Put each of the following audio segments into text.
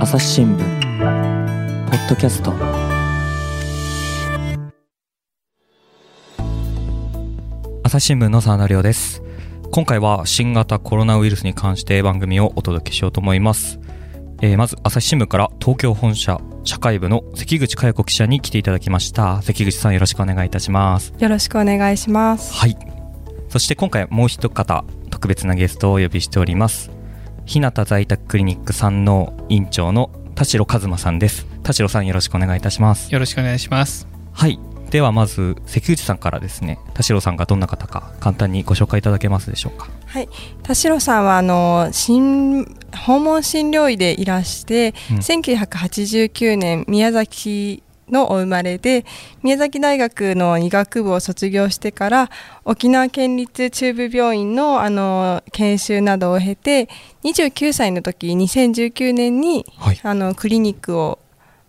朝日新聞ポッドキャスト。朝日新聞の沢田亮です。今回は新型コロナウイルスに関して番組をお届けしようと思います、えーまず朝日新聞から東京本社社会部の関口佳代子記者に来ていただきました。関口さんよろしくお願いいたします。よろしくお願いします。はい。そして今回もう一方特別なゲストをお呼びしております日向在宅クリニック山王院長の田代和馬さんです。田代さんよろしくお願いいたします。よろしくお願いします。はい。ではまず関口さんからですね。田代さんがどんな方か簡単にご紹介いただけますでしょうか。はい、田代さんはあの新訪問診療医でいらして、うん。1989年宮崎のお生まれで宮崎大学の医学部を卒業してから沖縄県立中部病院のあの研修などを経て29歳の時2019年にはい。あのクリニックを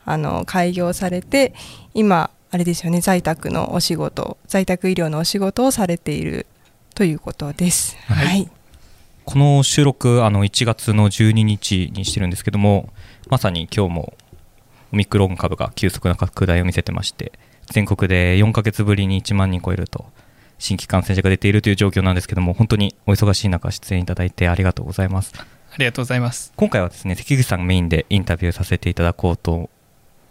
あの開業されて今あれですよね在宅のお仕事在宅医療のお仕事をされているということです。はい。はい、この収録あの1月の12日にしてるんですけどもまさに今日もオミクロン株が急速な拡大を見せてまして全国で4ヶ月ぶりに1万人超えると新規感染者が出ているという状況なんですけども本当にお忙しい中出演いただいてありがとうございますありがとうございます。今回はですね関口さんがメインでインタビューさせていただこうと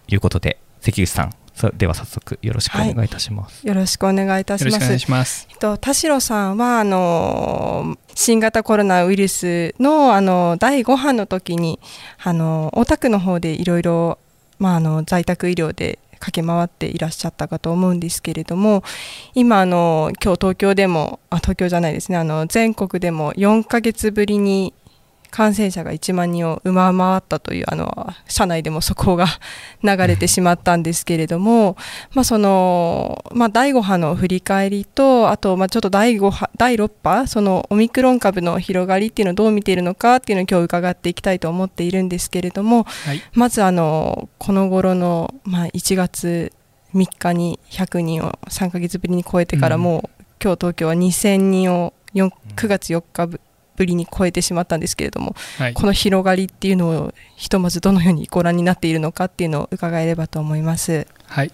いうことで関口さんさでは早速よろしくお願いいたします、よろしくお願いいたしますよろしくお願い。します。えっと田代さんはあの新型コロナウイルスのあの第5波の時にあの大田区の方でいろいろまああの在宅医療で駆け回っていらっしゃったかと思うんですけれども今あの今日東京でもあ東京じゃないですね。あの全国でも4ヶ月ぶりに感染者が1万人を上回ったというあの社内でも速報が流れてしまったんですけれども、まあそのまあ、第5波の振り返りとあとまあちょっと第5波第6波そのオミクロン株の広がりっていうのをどう見ているのかっていうのを今日伺っていきたいと思っているんですけれどもはい。まずあのこの頃の、まあ、1月3日に100人を3ヶ月ぶりに超えてからうんもう、今日東京は2000人を4 9月4日ぶぶりに超えてしまったんですけれども、はい。この広がりっていうのをひとまずどのようにご覧になっているのかっていうのを伺えればと思います。はい。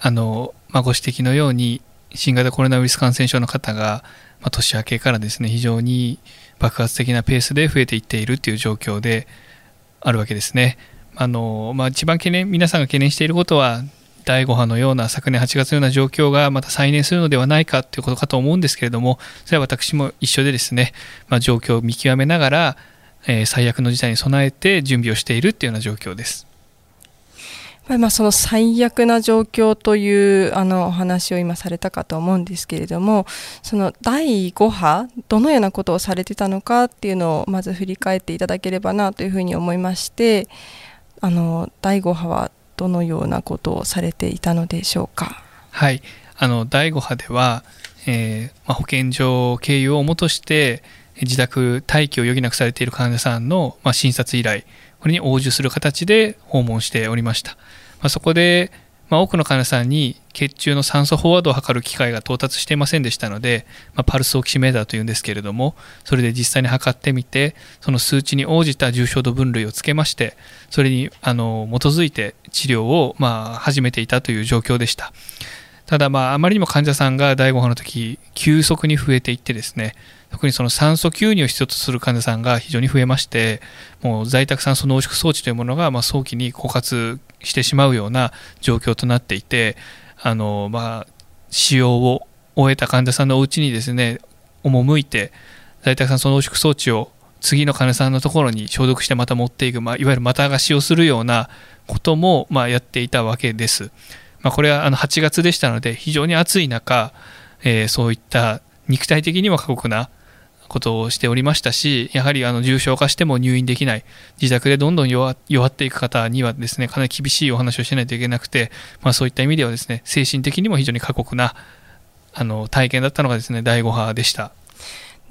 あの、まあ、ご指摘のように、新型コロナウイルス感染症の方が、まあ、年明けからですね、非常に爆発的なペースで増えていっているという状況であるわけですね。あの、まあ、一番懸念、皆さんが懸念していることは、第5波のような昨年8月のような状況がまた再燃するのではないかということかと思うんですけれども、それは私も一緒でですね、まあ、状況を見極めながら、えー最悪の事態に備えて準備をしているというような状況です。まあその最悪な状況というあのお話を今されたかと思うんですけれどもその第5波どのようなことをされてたのかっていうのをまず振り返っていただければなというふうに思いましてあの第5波はどのようなことをされていたのでしょうか？はい、あの第5波では、えーまあ、保健所経由をもとして自宅待機を余儀なくされている患者さんの、まあ、診察依頼これに応じする形で訪問しておりました、まあ、そこで、まあ、多くの患者さんに血中の酸素飽和度を測る機械が到達していませんでしたので、まあ、パルスオキシメーターというんですけれどもそれで実際に測ってみてその数値に応じた重症度分類をつけましてそれにあの基づいて治療を、まあ、始めていたという状況でした。ただまああまりにも患者さんが第5波の時急速に増えていってですね特にその酸素吸入を必要とする患者さんが非常に増えましてもう在宅酸素濃縮装置というものがまあ早期に枯渇してしまうような状況となっていてあのまあ使用を終えた患者さんのお家にですね赴いて在宅酸素濃縮装置を次の患者さんのところに消毒してまた持っていく、まあ、いわゆるまた貸しをするようなこともまあやっていたわけです。まあ、これはあの8月でしたので非常に暑い中、えーそういった肉体的には過酷なことをしておりましたしやはりあの重症化しても入院できない自宅でどんどん弱弱っていく方にはですねかなり厳しいお話をしないといけなくて、まあ、そういった意味ではですね精神的にも非常に過酷なあの体験だったのがですね第5波でした。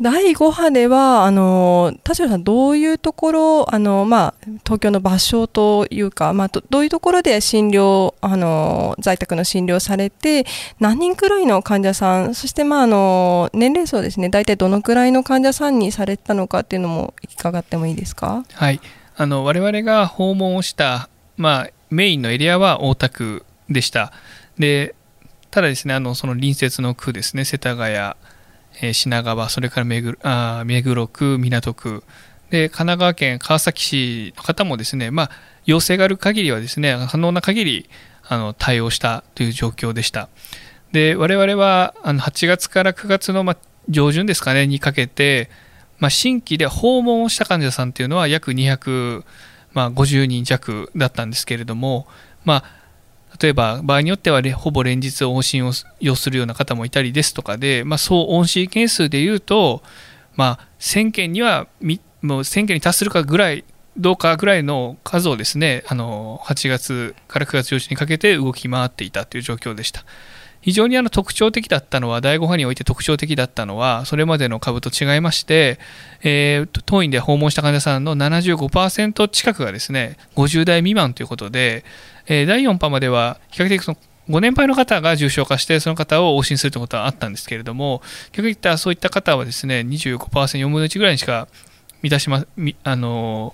第5波では、あの田代さん、どういうところ、あのまあ、東京の場所というか、まあ、どういうところで診療あの、在宅の診療されて、何人くらいの患者さん、そして、まあ、あの年齢層ですね、大体どのくらいの患者さんにされたのかっていうのも伺ってもいいですか？はいあの我々が訪問をした、まあ、メインのエリアは大田区でした。でただですねあのその隣接の区ですね世田谷、え、品川それから目黒あ目黒区港区。で神奈川県川崎市の方もですねまあ要請がある限りはですね可能な限りあの対応したという状況でした。で我々はあの8月から9月の、ま、上旬ですかねにかけて、ま、新規で訪問をした患者さんっていうのは約250、まあ、人弱だったんですけれどもまあ例えば場合によってはほぼ連日往診を要するような方もいたりですとかで、まあ、総往診件数でいうと、まあ、1000件にはもう1000件に達するかぐらいどうかぐらいの数をですねあの8月から9月上旬にかけて動き回っていたという状況でした。非常にあの特徴的だったのは、第5波において特徴的だったのは、それまでの株と違いまして、えー、当院で訪問した患者さんの75%近くがですね、50代未満ということで、え、第4波までは比較的そのご年配の方が重症化して、その方を往診するということはあったんですけれども、逆に言ったそういった方はですね、25%、4分の1ぐらいにしか満たしま、あの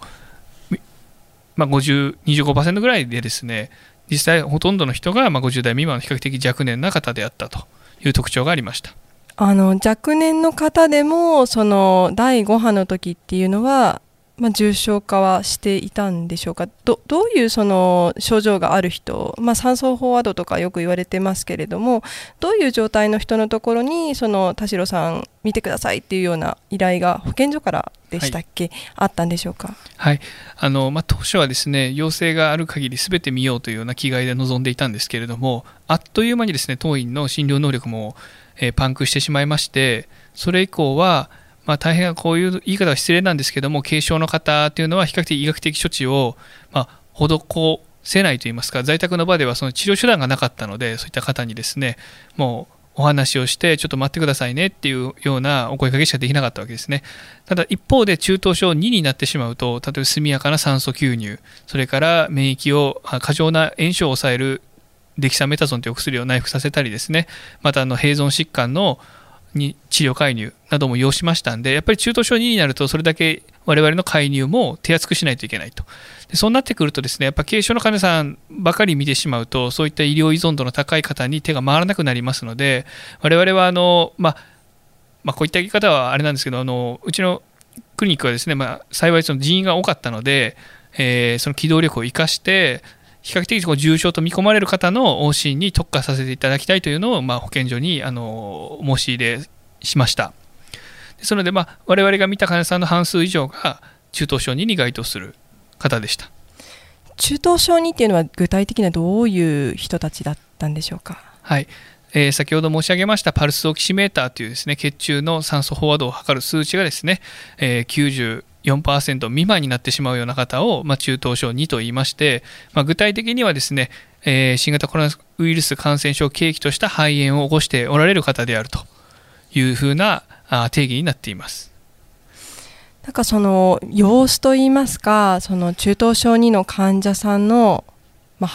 まあ、50、25%ぐらいでですね、実際ほとんどの人がまあ50代未満の比較的若年な方であったという特徴がありました。あの若年の方でもその第5波の時っていうのはまあ、重症化はしていたんでしょうか？どどういうその症状がある人、まあ、酸素飽和度とかよく言われてますけれどもどういう状態の人のところにその田代さん見てくださいっていうような依頼が保健所からでしたっけ、はい、あったんでしょうか、はい。あのまあ、当初はですね要請がある限りすべて見ようというような気概で臨んでいたんですけれどもあっという間にですね当院の診療能力も、えー、パンクしてしまいましてそれ以降はまあ、大変こういう言い方は失礼なんですけども軽症の方というのは比較的医学的処置を、まあ、施せないといいますか在宅の場ではその治療手段がなかったのでそういった方にですねもうお話をしてちょっと待ってくださいねっていうようなお声かけしかできなかったわけですね。ただ一方で中等症2になってしまうと例えば速やかな酸素吸入それから免疫を過剰な炎症を抑えるデキサメタゾンというお薬を内服させたりですね。またあの併存疾患のに治療介入なども要しましたんで、やっぱり中等症2になると、それだけ我々の介入も手厚くしないといけないと。でそうなってくるとですね、やっぱ軽症の患者さんばかり見てしまうと、そういった医療依存度の高い方に手が回らなくなりますので、我々はあの、まあ、まあ、こういった言い方はあれなんですけど、あのうちのクリニックはですね、まあ、幸いその人員が多かったので、えー、その機動力を生かして、比較的こう重症と見込まれる方の往診に特化させていただきたいというのを、まあ、保健所にあの申し入れしました。ですので、まあ、我々が見た患者さんの半数以上が中等症2に該当する方でした。中等症2っていうのは具体的にはどういう人たちだったんでしょうか？はい、えー、先ほど申し上げましたパルスオキシメーターというですね血中の酸素飽和度を測る数値がですね、えー、4%未満になってしまうような方を、まあ、中等症2と言いまして、まあ、具体的にはですね、えー、新型コロナウイルス感染症を契機とした肺炎を起こしておられる方であるというふうな定義になっています。なんかその様子といいますかその中等症2の患者さんの、まあ、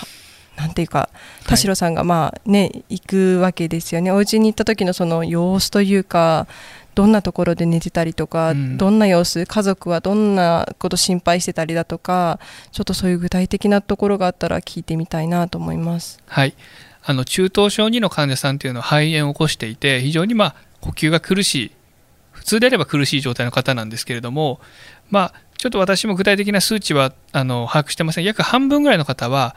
なんていうか田代さんがまあね、はい、行くわけですよねお家に行った時のその様子というかどんなところで寝てたりとか、うん、どんな様子家族はどんなこと心配してたりだとかちょっとそういう具体的なところがあったら聞いてみたいなと思います。はい。あの中等症2の患者さんというのは肺炎を起こしていて非常にまあ呼吸が苦しい普通であれば苦しい状態の方なんですけれどもまあちょっと私も具体的な数値はあの把握してません。約半分ぐらいの方は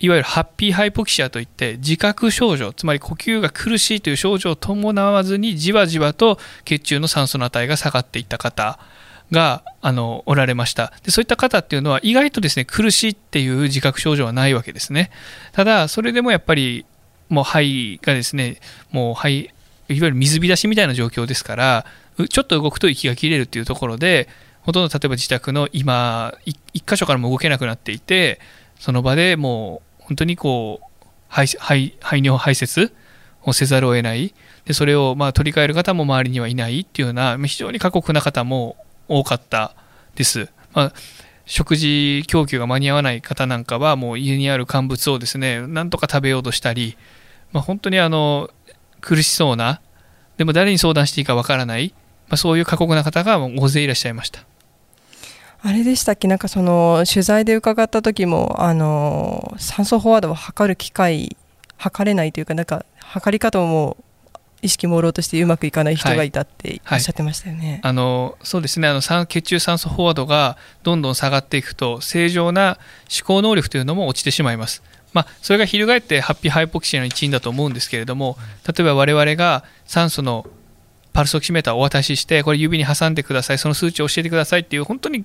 いわゆるハッピーハイポキシアといって自覚症状つまり呼吸が苦しいという症状を伴わずにじわじわと血中の酸素の値が下がっていった方があのおられました。でそういった方っていうのは意外とですね苦しいっていう自覚症状はないわけですね。ただそれでもやっぱりもう肺がですねもう肺いわゆる水浸しみたいな状況ですからちょっと動くと息が切れるっていうところでほとんど例えば自宅の今1箇所からも動けなくなっていてその場でもう本当にこう排排排尿排泄をせざるを得ないでそれをまあ取り替える方も周りにはいないっていうような非常に過酷な方も多かったです。まあ食事供給が間に合わない方なんかはもう家にある乾物をですねなんとか食べようとしたり、まあ、本当にあの苦しそうなでも誰に相談していいかわからない、まあ、そういう過酷な方が大勢いらっしゃいました。あれでしたっけ？なんかその取材で伺った時もあの酸素飽和度を測る機械測れないというかなんか測り方も意識朦朧としてうまくいかない人がいたっておっしゃってましたよね。はいはい、あのそうですねあの血中酸素飽和度がどんどん下がっていくと正常な思考能力というのも落ちてしまいます。まあ、それが翻ってハッピーハイポキシーの一因だと思うんですけれども例えば我々が酸素のパルスオキシメーターをお渡ししてこれ指に挟んでくださいその数値を教えてくださいっていう本当に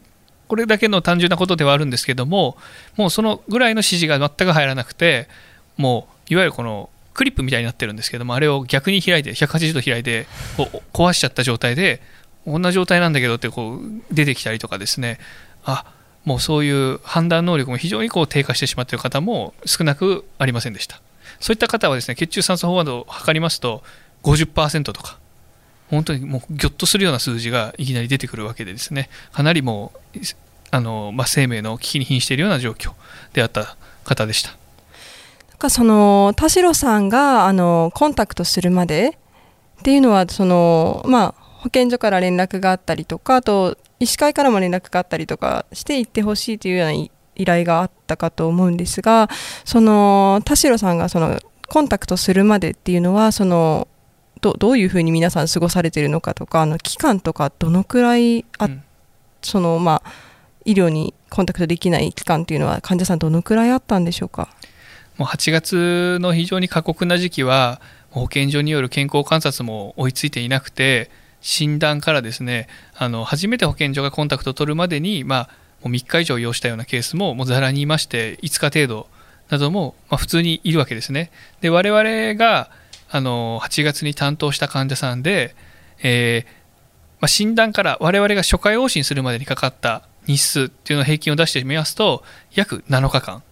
これだけの単純なことではあるんですけどももうそのぐらいの指示が全く入らなくてもういわゆるこのクリップみたいになってるんですけどもあれを逆に開いて180度開いてこう壊しちゃった状態でこんな状態なんだけどってこう出てきたりとかですね。あもうそういう判断能力も非常にこう低下してしまっている方も少なくありませんでした。そういった方はですね血中酸素飽和度を測りますと50%とか本当にもうぎょっとするような数字がいきなり出てくるわけでですねかなりもうあの、まあ、生命の危機に瀕しているような状況であった方でした。なんかその田代さんがあのコンタクトするまでっていうのはその、まあ、保健所から連絡があったりとかあと医師会からも連絡があったりとかして行ってほしいというような依頼があったかと思うんですがその田代さんがそのコンタクトするまでっていうのはそのどどういうふうに皆さん過ごされているのかとかあの期間とかどのくらいあ、うん、そのまあ医療にコンタクトできない期間っていうのは患者さんどのくらいあったんでしょうか？もう8月の非常に過酷な時期は保健所による健康観察も追いついていなくて診断からですねあの初めて保健所がコンタクトを取るまでに、まあ、もう3日以上要したようなケースももうざらにいまして5日程度なども、まあ、普通にいるわけですね。で我々があの8月に担当した患者さんで、えーまあ、診断から我々が初回往診するまでにかかった日数っていうのを平均を出してみますと約7日間。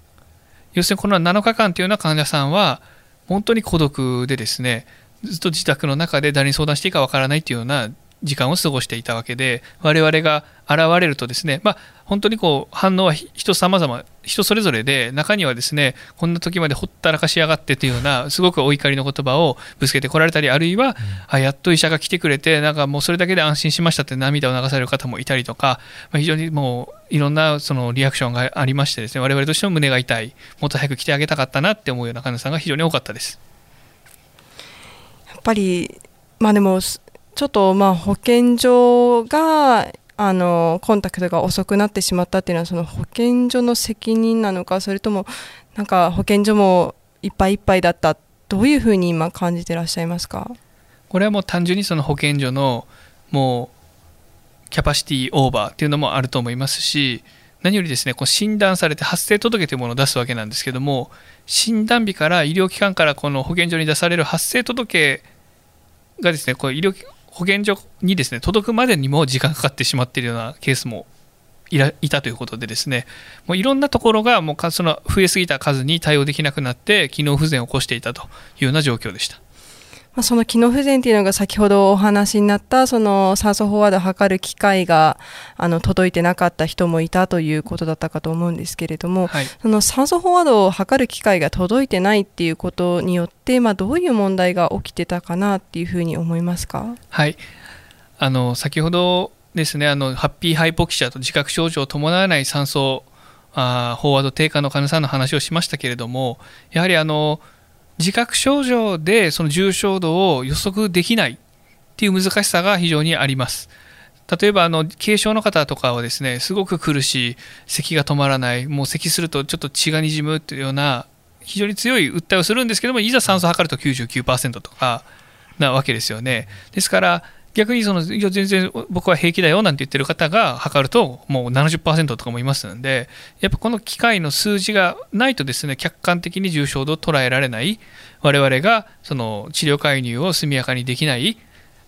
要するにこの7日間というような患者さんは本当に孤独でですねずっと自宅の中で誰に相談していいかわからないというような時間を過ごしていたわけで我々が現れるとですね、まあ、本当にこう反応は人様々人それぞれで中にはですねこんな時までほったらかしやがってというようなすごくお怒りの言葉をぶつけてこられたりあるいは、うん、あやっと医者が来てくれてなんかもうそれだけで安心しましたって涙を流される方もいたりとか、まあ、非常にもういろんなそのリアクションがありましてですね我々としても胸が痛いもっと早く来てあげたかったなって思うような患者さんが非常に多かったです。やっぱりまあでもちょっとまあ保健所があのコンタクトが遅くなってしまったっていうのはその保健所の責任なのかそれともなんか保健所もいっぱいいっぱいだった。どういうふうに今感じてらっしゃいますか？これはもう単純にその保健所のもうキャパシティオーバーっていうのもあると思いますし何よりですねこう診断されて発生届というものを出すわけなんですけども診断日から医療機関からこの保健所に出される発生届がですねこう医療保健所にですね届くまでにも時間かかってしまっているようなケースもいたということでですねもういろんなところがもうその増えすぎた数に対応できなくなって機能不全を起こしていたというような状況でした。まあ、その機能不全というのが先ほどお話になったその酸素飽和度を測る機械があの届いてなかった人もいたということだったかと思うんですけれども、はい、その酸素飽和度を測る機械が届いてないっていうことによって、まあ、どういう問題が起きてたかなっていうふうに思いますか？はいあの先ほどですねあのハッピーハイポキシアと自覚症状を伴わない酸素あ飽和度低下の患者さんの話をしましたけれどもやはりあの自覚症状でその重症度を予測できないっていう難しさが非常にあります。例えばあの軽症の方とかはですねすごく苦しい咳が止まらないもう咳するとちょっと血がにじむっていうような非常に強い訴えをするんですけどもいざ酸素を測ると99%とかなわけですよねですから逆にそのいや全然僕は平気だよなんて言ってる方が測るともう70%とかもいますのでやっぱこの機械の数字がないとですね客観的に重症度を捉えられない我々がその治療介入を速やかにできない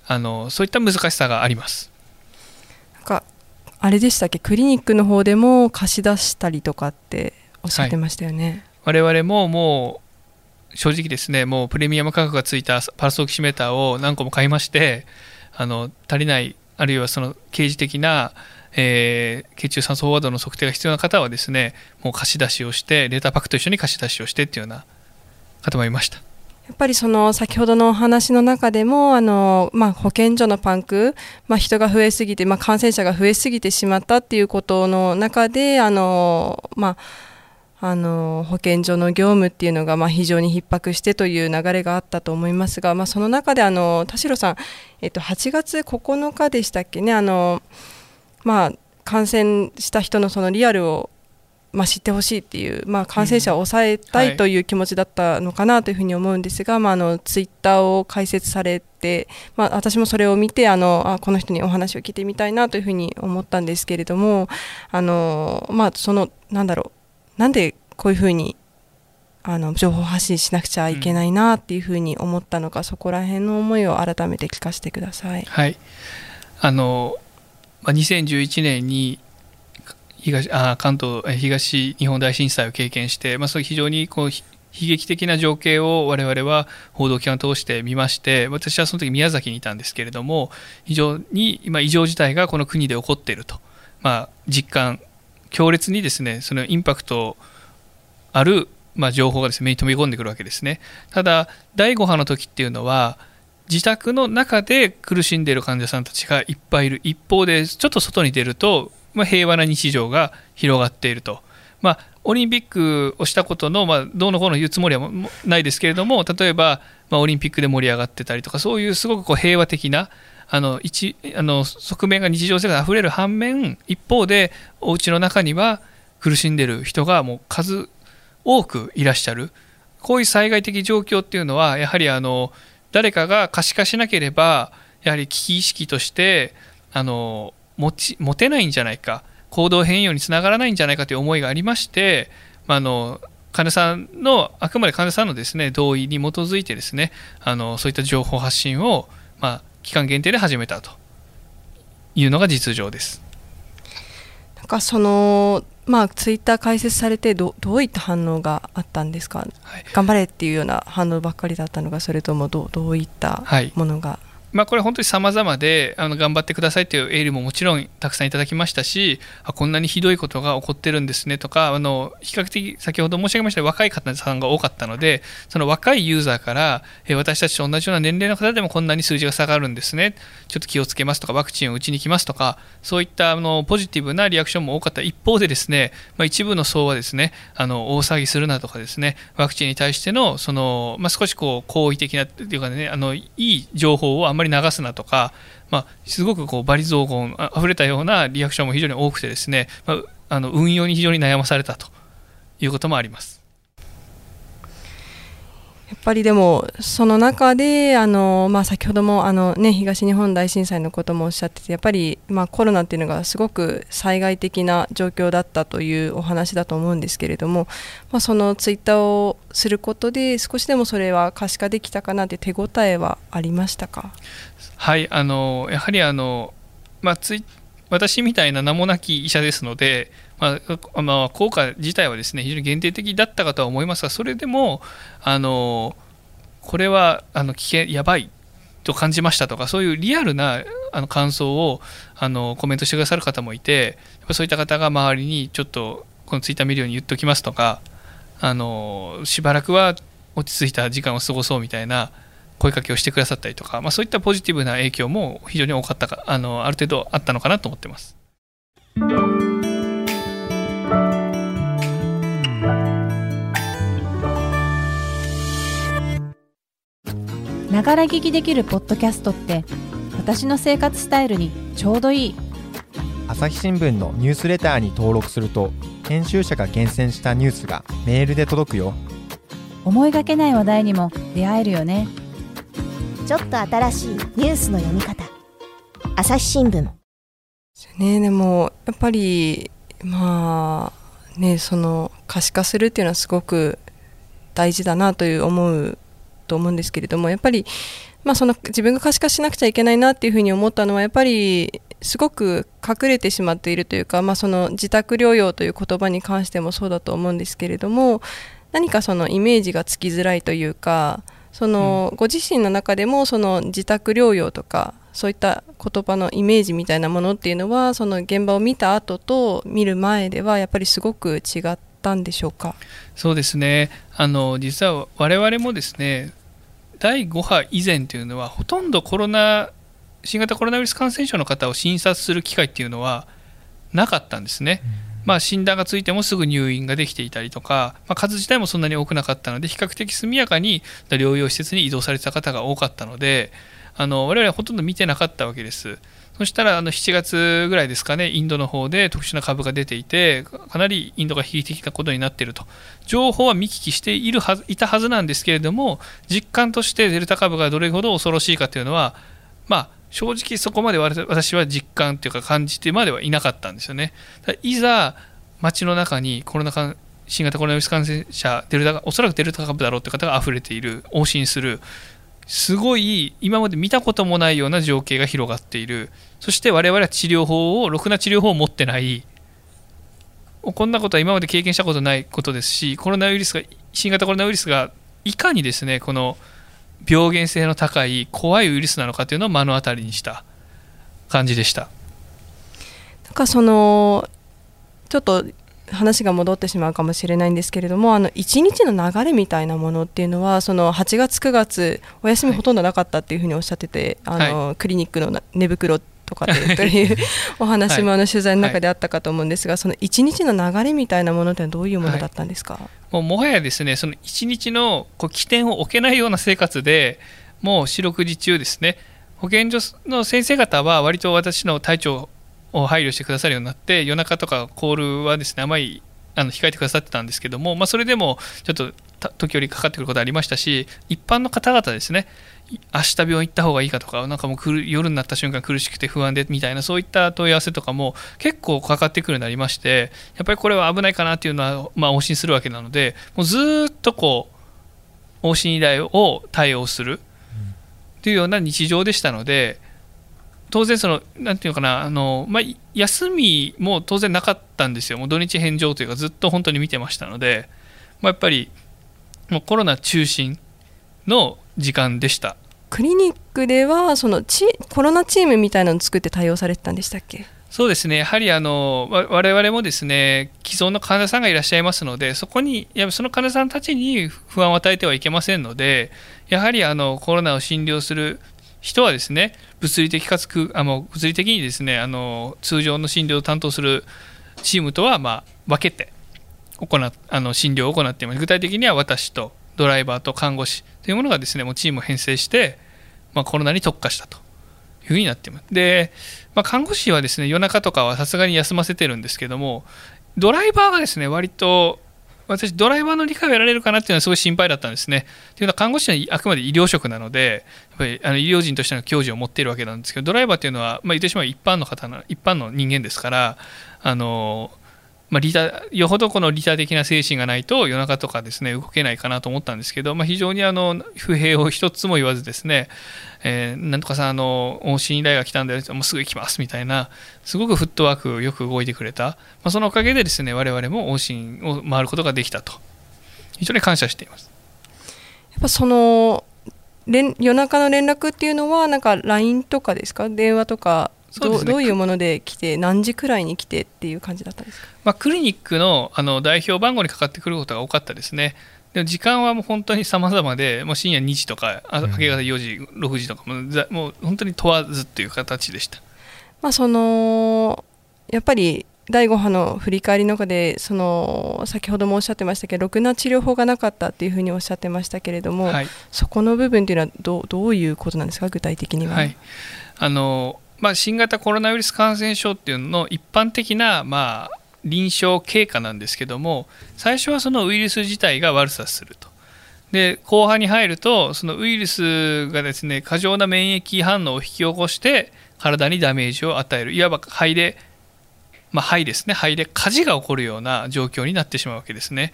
あのそういった難しさがあります。なんかあれでしたっけ？クリニックの方でも貸し出したりとかっておっしゃってましたよね。はい、我々ももう正直ですねもうプレミアム価格がついたパルスオキシメーターを何個も買いましてあの足りないあるいはその刑事的な、えー、血中酸素飽和度の測定が必要な方はですねもう貸し出しをしてレーターパックと一緒に貸し出しをしてっていうような方もいました。やっぱりその先ほどのお話の中でもあの、まあ、保健所のパンク、まあ、人が増えすぎて、まあ、感染者が増えすぎてしまったっていうことの中であの、まあ、あの保健所の業務っていうのがまあ非常に逼迫してという流れがあったと思いますが、まあ、その中であの田代さん、えっと、8月9日でしたっけねあの、まあ、感染した人のそのリアルをまあ、知ってほしいっていう、まあ、感染者を抑えたいという気持ちだったのかなというふうに思うんですが、まあ、あのツイッターを開設されて、まあ、私もそれを見てあのあこの人にお話を聞いてみたいなというふうに思ったんですけれどもあの、まあ、そのなんだろうなんでこういうふうにあの情報発信しなくちゃいけないなっていうふうに思ったのか、うん、そこら辺の思いを改めて聞かせてください。はいあの、2011年に東あ関東東日本大震災を経験して、まあ、そういう非常にこう悲劇的な情景を我々は報道機関を通して見まして私はその時宮崎にいたんですけれども非常に今異常事態がこの国で起こっていると、まあ、実感強烈にですねそのインパクトある、ま、情報がですね目に飛び込んでくるわけですねただ第5波の時っていうのは自宅の中で苦しんでいる患者さんたちがいっぱいいる一方でちょっと外に出るとま、平和な日常が広がっていると。まあ、オリンピックをしたことの、まあ、どうのこうの言うつもりはないですけれども例えば、まあ、オリンピックで盛り上がってたりとかそういうすごくこう平和的なあの一あの側面が日常生活あふれる反面一方でお家の中には苦しんでる人がもう数多くいらっしゃる。こういう災害的状況っていうのはやはりあの誰かが可視化しなければやはり危機意識としてあの持ち持てないんじゃないか行動変容につながらないんじゃないかという思いがありまして、まあ、の患者さんのあくまで患者さんのですね同意に基づいてですねあのそういった情報発信を、まあ、期間限定で始めたというのが実情です。なんかそのまあ、ツイッター開設されてどどういった反応があったんですか、はい、頑張れっていうような反応ばっかりだったのかそれともどどういったものが、はいまあ、これ本当に様々であの頑張ってくださいというエールももちろんたくさんいただきましたしあこんなにひどいことが起こってるんですねとかあの比較的先ほど申し上げました若い方さんが多かったのでその若いユーザーからえ私たちと同じような年齢の方でもこんなに数字が下がるんですねちょっと気をつけますとかワクチンを打ちに来ますとかそういったあのポジティブなリアクションも多かった。一方でですね、まあ、一部の層はですねあの大騒ぎするなとかですねワクチンに対してのその、まあ、少しこう好意的なというかねあのいい情報をあんまり流すなとか、まあ、すごくこう罵詈雑言あふれたようなリアクションも非常に多くてですね、まあ、あの運用に非常に悩まされたということもあります。やっぱりでもその中であの、まあ、先ほどもあの、ね、東日本大震災のこともおっしゃっててやっぱり、まあ、コロナっていうのがすごく災害的な状況だったというお話だと思うんですけれども、まあ、そのツイッターをすることで少しでもそれは可視化できたかなという手応えはありましたか？はいあのやはりあの、まあ、ツイ私みたいな名もなき医者ですので、まあまあ、効果自体はですね非常に限定的だったかとは思いますがそれでもあのこれはあの危険やばいと感じましたとかそういうリアルなあの感想をあのコメントしてくださる方もいてそういった方が周りにちょっとこのツイッター見るように言っておきますとかあのしばらくは落ち着いた時間を過ごそうみたいな声かけをしてくださったりとか、まあ、そういったポジティブな影響も非常に多かったかあのある程度あったのかなと思ってます。ながら聞きできるポッドキャストって私の生活スタイルにちょうどいい。朝日新聞のニュースレターに登録すると編集者が厳選したニュースがメールで届くよ。思いがけない話題にも出会えるよね。ちょっと新しいニュースの読み方。朝日新聞。ねでもやっぱりまあねその可視化するっていうのはすごく大事だなという思うと思うんですけれどもやっぱり、まあ、その自分が可視化しなくちゃいけないなっていうふうに思ったのはやっぱりすごく隠れてしまっているというか、まあ、その自宅療養という言葉に関してもそうだと思うんですけれども何かそのイメージがつきづらいというかその、ご自身の中でもその自宅療養とかそういった言葉のイメージみたいなものっていうのはその現場を見た後と見る前ではやっぱりすごく違ったんでしょうか？そうですね。あの実は我々もですね第5波以前というのはほとんどコロナ新型コロナウイルス感染症の方を診察する機会っていうのはなかったんですね。まあ、診断がついてもすぐ入院ができていたりとか、まあ、数自体もそんなに多くなかったので比較的速やかに療養施設に移動されてた方が多かったのであの我々はほとんど見てなかったわけですそしたらあの7月ぐらいですかねインドの方で特殊な株が出ていてかなりインドが悲劇的なことになっていると情報は見聞きしているはいたはずなんですけれども実感としてデルタ株がどれほど恐ろしいかというのはまあ正直そこまで私は実感というか感じてまではいなかったんですよね。いざ街の中にコロナか新型コロナウイルス感染者デルタおそらくデルタ株だろうという方が溢れている往診するすごい今まで見たこともないような情景が広がっているそして我々は治療法をろくな治療法を持ってないこんなことは今まで経験したことないことですしコロナウイルスが新型コロナウイルスがいかにですねこの病原性の高い怖いウイルスなのかというのを目の当たりにした感じでした。なんかそのちょっと話が戻ってしまうかもしれないんですけれどもあの1日の流れみたいなものっていうのはその8月9月お休みほとんどなかったっていうふうにおっしゃってて、はい、あのクリニックの寝袋とかというお話も あの取材の中であったかと思うんですが、はい、その1日の流れみたいなものってどういうものだったんですか、はい、もうもはやですねその1日のこう起点を置けないような生活でもう四六時中ですね。保健所の先生方は割と私の体調を配慮してくださるようになって夜中とかコールはですねあまりあの控えてくださってたんですけども、まあ、それでもちょっと時折かかってくることありましたし一般の方々ですね明日病院行った方がいいかとかなんかもう夜になった瞬間苦しくて不安でみたいなそういった問い合わせとかも結構かかってくるようになりましてやっぱりこれは危ないかなっていうのは、まあ、往診するわけなのでもうずっとこう往診依頼を対応するというような日常でしたので当然そのなんていうのかなあの、まあ、休みも当然なかったんですよ。もう土日返上というかずっと本当に見てましたので、まあ、やっぱりもうコロナ中心の時間でした。クリニックではそのチコロナチームみたいなのを作って対応されてたんでしたっけ？そうですね。やはりあの我々もですね既存の患者さんがいらっしゃいますのでそこにやその患者さんたちに不安を与えてはいけませんのでやはりあのコロナを診療する人はですね物理的かつあの物理的にですねあの通常の診療を担当するチームとはま分けて行あの診療を行っています。具体的には私とドライバーと看護師というものがですねもうチームを編成して、まあ、コロナに特化したと。いうふうになっています。で、まあ、看護師はですね夜中とかはさすがに休ませてるんですけどもドライバーがですね割と私ドライバーの理解を得られるかなっていうのはすごい心配だったんですね。というのは看護師はあくまで医療職なのでやっぱりあの医療人としての教授を持っているわけなんですけどドライバーというのは、まあ、言ってしまえば一般の方の一般の人間ですからあのまあ、リタよほどこの利他的な精神がないと夜中とかですね動けないかなと思ったんですけど、まあ、非常にあの不平を一つも言わずですね、えー、なんとかさあの往診依頼が来たんでもうすぐ行きますみたいなすごくフットワークよく動いてくれた、まあ、そのおかげでですね我々も往診を回ることができたと。非常に感謝しています。やっぱその夜中の連絡っていうのはなんか LINE とかですか？電話とかど,、どういうもので来て何時くらいに来てっていう感じだったんですか、まあ、クリニックのあの代表番号にかかってくることが多かったですね。でも時間はもう本当に様々でもう深夜2時とか明け方4時、うん、6時とかももう本当に問わずという形でした、まあ、そのやっぱり第5波の振り返りの中でその先ほどもおっしゃってましたけどろくな治療法がなかったっていうふうにおっしゃってましたけれども、はい、そこの部分というのはどどういうことなんですか？具体的には。はい、あのまあ、新型コロナウイルス感染症っていうのの一般的な、まあ、臨床経過なんですけども最初はそのウイルス自体が悪さすると。で後半に入るとそのウイルスがですね過剰な免疫反応を引き起こして体にダメージを与えるいわば肺で、まあ、肺ですね肺で火事が起こるような状況になってしまうわけですね。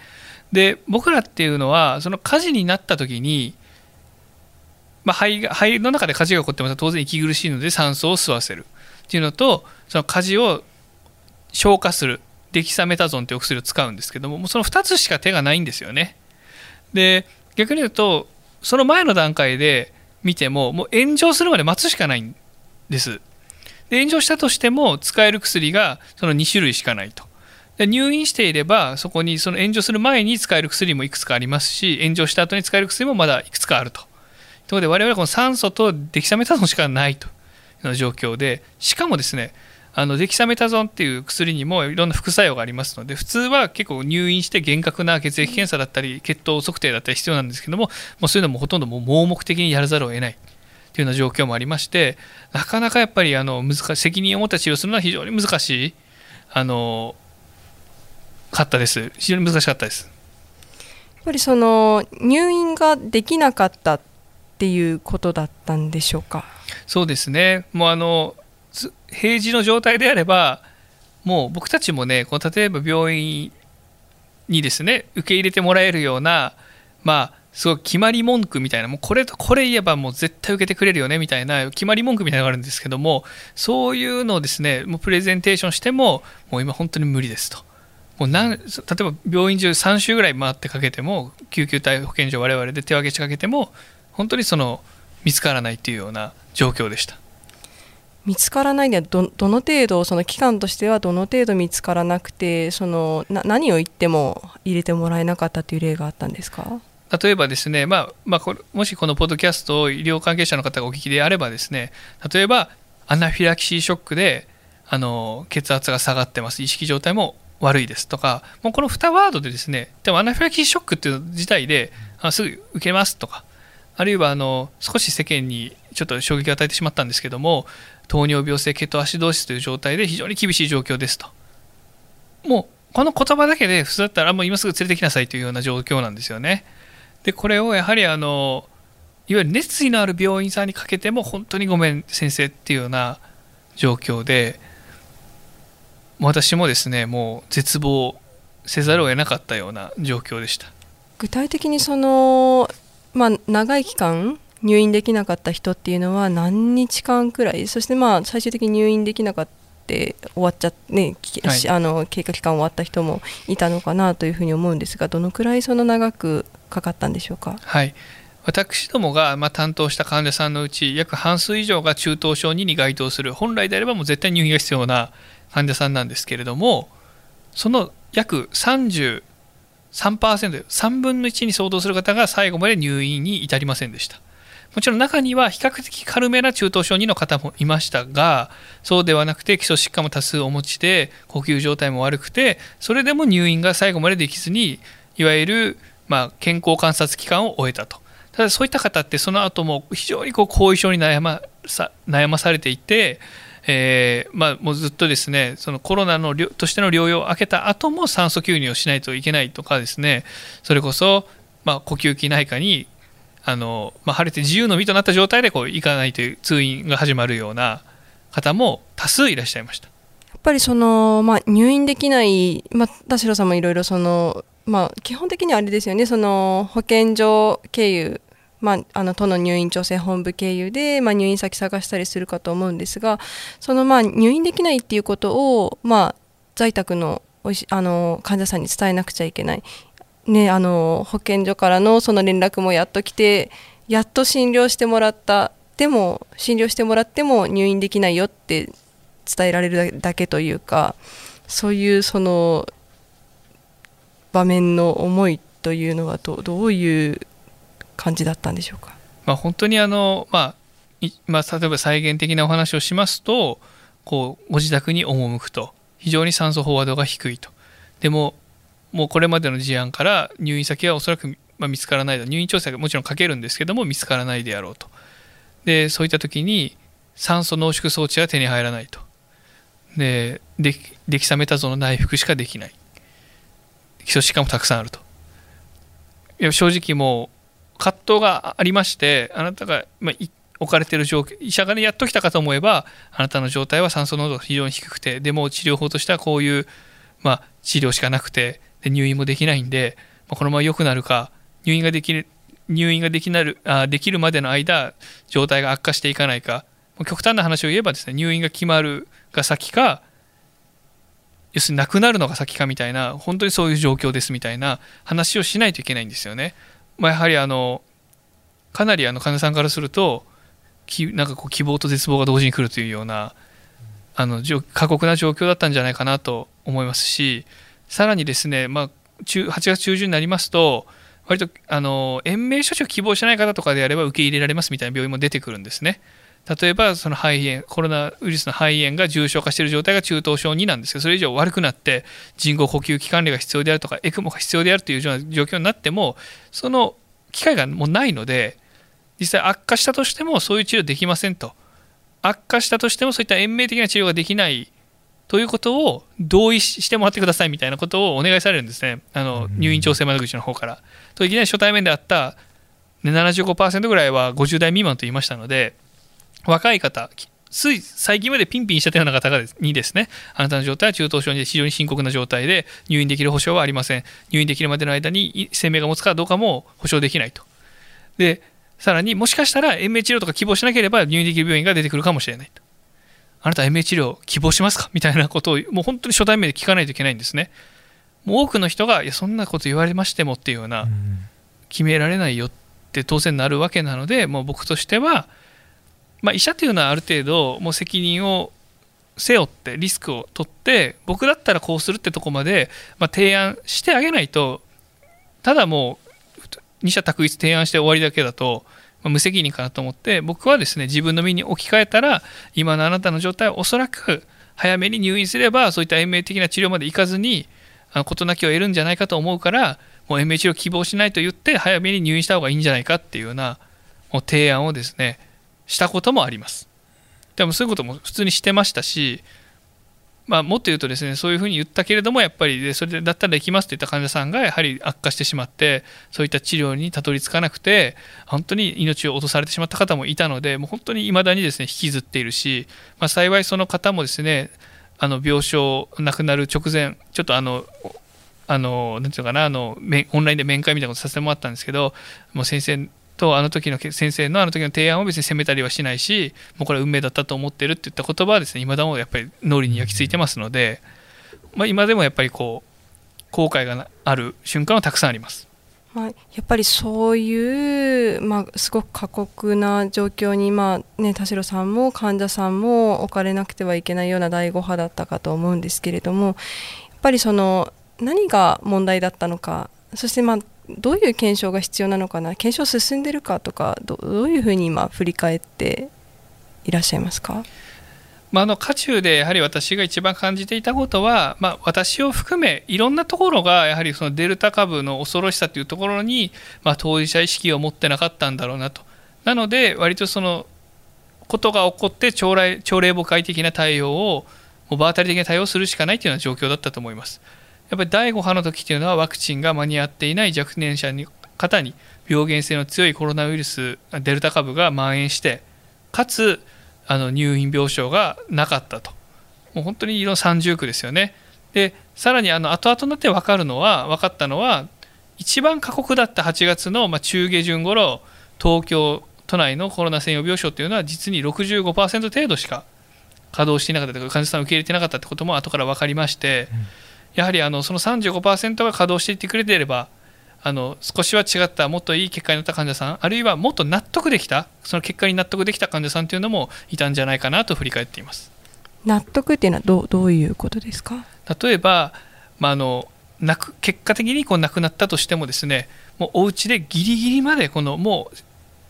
で僕らっていうのはその火事になった時にまあ、肺が肺の中で火事が起こってます当然息苦しいので酸素を吸わせる。っていうのとその火事を消化する。デキサメタゾンというお薬を使うんですけどももうその2つしか手がないんですよね。で逆に言うとその前の段階で見てももう炎上するまで待つしかないんです。で炎上したとしても使える薬がその2種類しかないと。で入院していればそこにその炎上する前に使える薬もいくつかありますし炎上した後に使える薬もまだいくつかあると。とことで我々はこの酸素とデキサメタゾンしかないという状況でしかもですねあのデキサメタゾンっていう薬にもいろんな副作用がありますので普通は結構入院して厳格な血液検査だったり血糖測定だったり必要なんですけどももうそういうのもほとんどもう盲目的にやらざるを得ないというような状況もありましてなかなかやっぱりあの難責任を持った治療するのは非常に難しいあのかったです。非常に難しかったです。やっぱりその入院ができなかったっていうことだったんでしょうか？そうですねもうあの平時の状態であればもう僕たちもねこの例えば病院にですね受け入れてもらえるようなまあすごい決まり文句みたいなもうこれとこれ言えばもう絶対受けてくれるよねみたいな決まり文句みたいなのがあるんですけどもそういうのをですねもうプレゼンテーションしてももう今本当に無理ですと。もうなん例えば病院中3週ぐらい回ってかけても救急隊保健所我々で手分けしかけても本当にその見つからないっていうような状況でした。見つからないにはどどの程度その期間としてはどの程度見つからなくてそのな何を言っても入れてもらえなかったという例があったんですか？例えばですね、まあまあ、これもしこのポッドキャストを医療関係者の方がお聞きであればですね例えばアナフィラキシーショックであの血圧が下がってます。意識状態も悪いです。とかもうこの2ワードでですねでもアナフィラキシーショックっていう自体であすぐ受けます。とかあるいはあの少し世間にちょっと衝撃を与えてしまったんですけども糖尿病性ケトアシドーシスという状態で非常に厳しい状況ですと。もうこの言葉だけで普通だったらもう今すぐ連れてきなさいというような状況なんですよね。でこれをやはりあのいわゆる熱意のある病院さんにかけても本当にごめん先生っていうような状況で私もですねもう絶望せざるを得なかったような状況でした。具体的にその、まあ、長い期間入院できなかった人っていうのは何日間くらいそしてまあ最終的に入院できなかった終わっちゃね、はい。あの経過期間終わった人もいたのかなというふうに思うんですがどのくらいその長くかかったんでしょうか？はい。私どもがまあ担当した患者さんのうち約半数以上が中等症2に該当する本来であればもう絶対入院が必要な患者さんなんですけれどもその約33%、3%、3分の1に相当する方が最後まで入院に至りませんでした。もちろん中には比較的軽めな中等症2の方もいましたがそうではなくて基礎疾患も多数お持ちで呼吸状態も悪くてそれでも入院が最後までできずにいわゆる、ま、健康観察期間を終えたとただそういった方ってその後も非常にこう後遺症に悩まさ悩まされていて、えーまあ、もうずっとですねそのコロナのりょとしての療養を明けた後も酸素吸入をしないといけないとかですねそれこそ、まあ、呼吸器内科にあの、まあ、晴れて自由の身となった状態でこう行かないという通院が始まるような方も多数いらっしゃいました。やっぱりその、まあ、入院できない、まあ、田代さんもいろいろその、まあ、基本的にはあれですよねその保健所経由、まあ、あの都の入院調整本部経由で、まあ、入院先探したりするかと思うんですがそのまあ入院できないっていうことを、まあ、在宅のおしあの患者さんに伝えなくちゃいけない。ね、あの保健所からのその連絡もやっと来てやっと診療してもらったでも診療してもらっても入院できないよって伝えられるだけというかそういうその場面の思いというのはどどういう感じだったんでしょうか？まあ、本当にあの、まあまあ、例えば再現的なお話をしますとこうご自宅に赴くと。非常に酸素飽和度が低いと。でももうこれまでの事案から入院先はおそらくまあ見つからないだ入院調整がもちろんかけるんですけども見つからないであろうと。でそういった時に酸素濃縮装置が手に入らないと。でデデキサメタゾの内服しかできない。基礎疾患もたくさんあると。いや正直もう葛藤がありましてあなたが、まあ、置かれている状況医者がねやっときたかと思えばあなたの状態は酸素濃度が非常に低くてでも治療法としてはこういう、まあ、治療しかなくてで入院もできないんで、まあ、このまま良くなるか入院ができる入院ができなるあできるまでの間状態が悪化していかないか極端な話を言えばですね入院が決まるが先か要するに亡くなるのが先かみたいな本当にそういう状況ですみたいな話をしないといけないんですよね。まあ、やはりあのかなりあの患者さんからするときなんかこう希望と絶望が同時に来るというようなあの過酷な状況だったんじゃないかなと思いますしさらにですね、まあ、中8月中旬になりますと割とあの延命処置を希望しない方とかであれば受け入れられますみたいな病院も出てくるんですね。例えばその肺炎コロナウイルスの肺炎が重症化している状態が中等症2なんですけどそれ以上悪くなって人工呼吸器管理が必要であるとかエクモが必要であるというような状況になってもその機会がもうないので実際悪化したとしてもそういう治療できませんと。悪化したとしてもそういった延命的な治療ができないということを同意してもらってくださいみたいなことをお願いされるんですね。あの入院調整窓口の方から。といきなり初対面であったね75%ぐらいは50代未満と言いましたので若い方つい最近までピンピンしたような方にですねあなたの状態は中等症に非常に深刻な状態で入院できる保証はありません。入院できるまでの間に生命が持つかどうかも保証できないと。でさらにもしかしたら延命治療とか希望しなければ入院できる病院が出てくるかもしれないと。あなた延命治療希望しますか？みたいなことをもう本当に初対面で聞かないといけないんですね。もう多くの人がいやそんなこと言われましてもっていうような決められないよって当然なるわけなのでもう僕としてはまあ、医者というのはある程度もう責任を背負ってリスクを取って僕だったらこうするってとこまで、まあ、提案してあげないとただもう二者択一提案して終わりだけだと、まあ、無責任かなと思って僕はですね自分の身に置き換えたら今のあなたの状態はおそらく早めに入院すればそういった延命的な治療まで行かずに事なきを得るんじゃないかと思うからもう延命治療希望しないと言って早めに入院した方がいいんじゃないかっていうようなもう提案をですねしたこともあります。でもそういうことも普通にしてましたしまあ、もっと言うとですねそういうふうに言ったけれどもやっぱりでそれだったらできますといった患者さんがやはり悪化してしまってそういった治療にたどり着かなくて本当に命を落とされてしまった方もいたのでもう本当にいまだにですね引きずっているし、まあ、幸いその方もですねあの病床亡くなる直前ちょっとあのあのなんていうのかなあのオンラインで面会みたいなことさせてもらったんですけどもう先生とあの時の先生のあの時の提案を別に責めたりはしないしもうこれは運命だったと思ってるって言った言葉はですね今でもやっぱり脳裏に焼き付いてますので、まあ、今でもやっぱりこう後悔がある瞬間はたくさんあります。まあ、やっぱりそういう、まあ、すごく過酷な状況に、まあね、田代さんも患者さんも置かれなくてはいけないような第5波だったかと思うんですけれどもやっぱりその何が問題だったのかそしてまあどういう検証が必要なのかな？検証進んでるかとかどういうふうに今振り返っていらっしゃいますか？まあ、の渦中でやはり私が一番感じていたことは、まあ、私を含めいろんなところがやはりそのデルタ株の恐ろしさというところに、まあ、当事者意識を持ってなかったんだろうなと。なので割とそのことが起こって朝礼朝礼誤解的な対応をもう場当たり的な対応するしかないというような状況だったと思います。やっぱり第5波の時というのはワクチンが間に合っていない若年者に方に病原性の強いコロナウイルスデルタ株が蔓延してかつあの入院病床がなかったと。もう本当に色三重苦ですよね。でさらにあの後々になって分かるのは分かったのは一番過酷だった8月の中下旬頃東京都内のコロナ専用病床というのは実に65%程度しか稼働していなかったというか患者さんを受け入れてなかったということも後から分かりまして、うん。やはりあのその35%が稼働していってくれていればあの少しは違ったもっといい結果になった患者さんあるいはもっと納得できたその結果に納得できた患者さんというのもいたんじゃないかなと振り返っています。納得っていうのはどうどういうことですか？例えば、まあ、あのなく結果的にこう亡くなったとしてもですねもうお家でギリギリまでこのも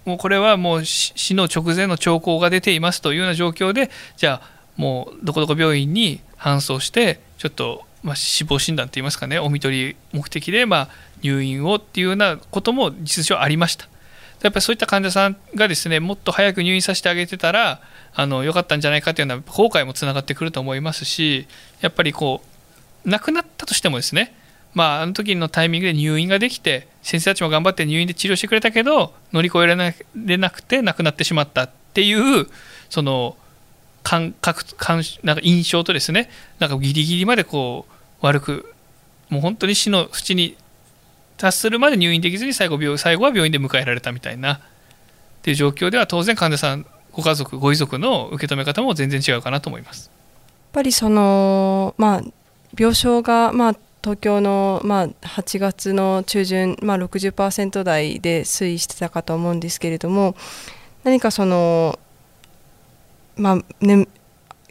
うもうこれはもう死の直前の兆候が出ていますというような状況でじゃあもうどこどこ病院に搬送してちょっとまあ、死亡診断といいますかね。お見取り目的でまあ入院をっていうようなことも実情ありました。やっぱりそういった患者さんがですねもっと早く入院させてあげてたらあの良かったんじゃないかというような後悔もつながってくると思いますしやっぱりこう亡くなったとしてもですねまあ、あの時のタイミングで入院ができて先生たちも頑張って入院で治療してくれたけど乗り越えられなくて亡くなってしまったっていうその感覚感なんか印象とですねなんかギリギリまでこう悪くもう本当に死の淵に達するまで入院できずに最後病最後は病院で迎えられたみたいなっていう状況では当然患者さんご家族ご遺族の受け止め方も全然違うかなと思います。やっぱりそのまあ病床がまあ東京の、まあ、8月の中旬、まあ、60%台で推移してたかと思うんですけれども何かその、まあね、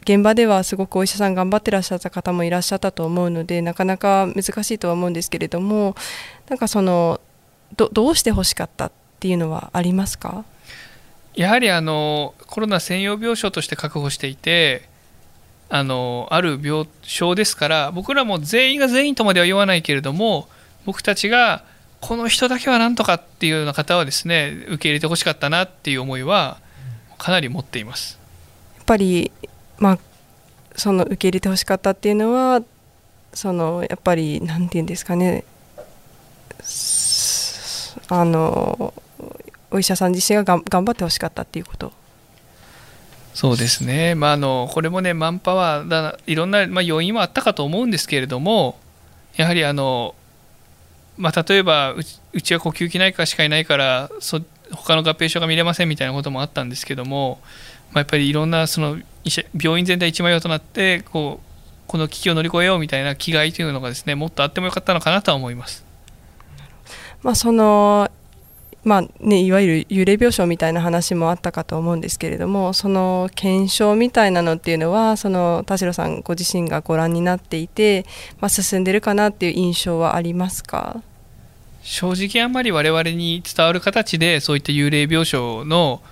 現場ではすごくお医者さん頑張ってらっしゃった方もいらっしゃったと思うのでなかなか難しいとは思うんですけれどもなんかそのどどうしてほしかったっていうのはありますか？やはりあのコロナ専用病床として確保していてあのある病床ですから僕らも全員が全員とまでは言わないけれども僕たちがこの人だけはなんとかっていうような方はですね受け入れてほしかったなっていう思いはかなり持っています。やっぱりまあその受け入れてほしかったっていうのはそのやっぱりなんて言うんですかね。あのお医者さん自身がが頑張ってほしかったっていうこと。そうですね、まあ、あのこれもね、マンパワーだ、いろんな、まあ、要因はあったかと思うんですけれども、やはりあの、まあ、例えばうち、うちは呼吸器内科しかいないからそ、他の合併症が見れませんみたいなこともあったんですけども、まあ、やっぱりいろんなその病院全体一枚岩となってこう、この危機を乗り越えようみたいな気概というのがですね、もっとあってもよかったのかなとは思います。まあ、そのまあね、いわゆる幽霊病床みたいな話もあったかと思うんですけれどもその検証みたいなのっていうのはその田代さんご自身がご覧になっていて、まあ、進んでるかなっていう印象はありますか？正直あんまり我々に伝わる形でそういった幽霊病床の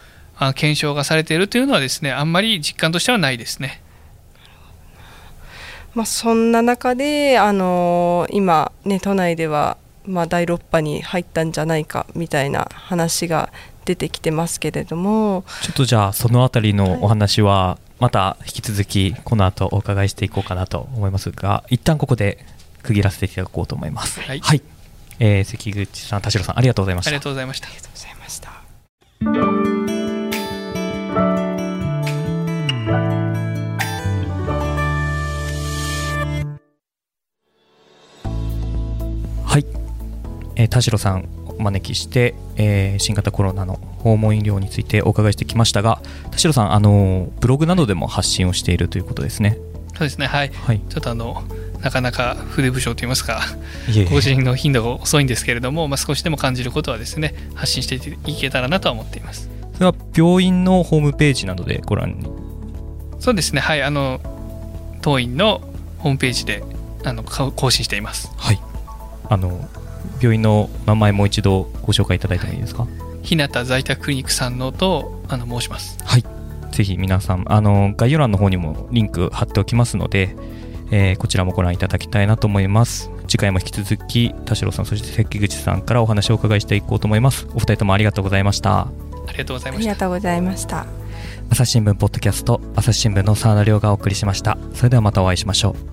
検証がされているというのはですねあんまり実感としてはないですね。まあ、そんな中であの今、ね、都内ではまあ、第6波に入ったんじゃないかみたいな話が出てきてますけれども。ちょっとじゃあそのあたりのお話はまた引き続きこの後お伺いしていこうかなと思いますが一旦ここで区切らせていただこうと思います。はい、はい、えー、関口さん田代さんありがとうございました。ありがとうございました。ありがとうございましたえー、田代さんお招きして、えー新型コロナの訪問医療についてお伺いしてきましたが田代さんあのブログなどでも発信をしているということですね。そうですね。はい。はい。ちょっとあのなかなか筆不詳といいますか更新の頻度が遅いんですけれども、まあ、少しでも感じることはですね発信していけたらなとは思っています。それは病院のホームページなどでご覧に？そうですね。はい。あの当院のホームページであのか更新しています。はい。あの病院の名前もう一度ご紹介いただいてもいいですか？日向在宅クリニックさんのとあの申します。はい。ぜひ皆さんあの概要欄の方にもリンク貼っておきますので、えーこちらもご覧いただきたいなと思います。次回も引き続き田代さんそして関口さんからお話をお伺いしていこうと思います。お二人ともありがとうございました。ありがとうございあました。りがとうございました。朝日新聞ポッドキャスト朝日新聞の澤田亮がお送りしました。それではまたお会いしましょう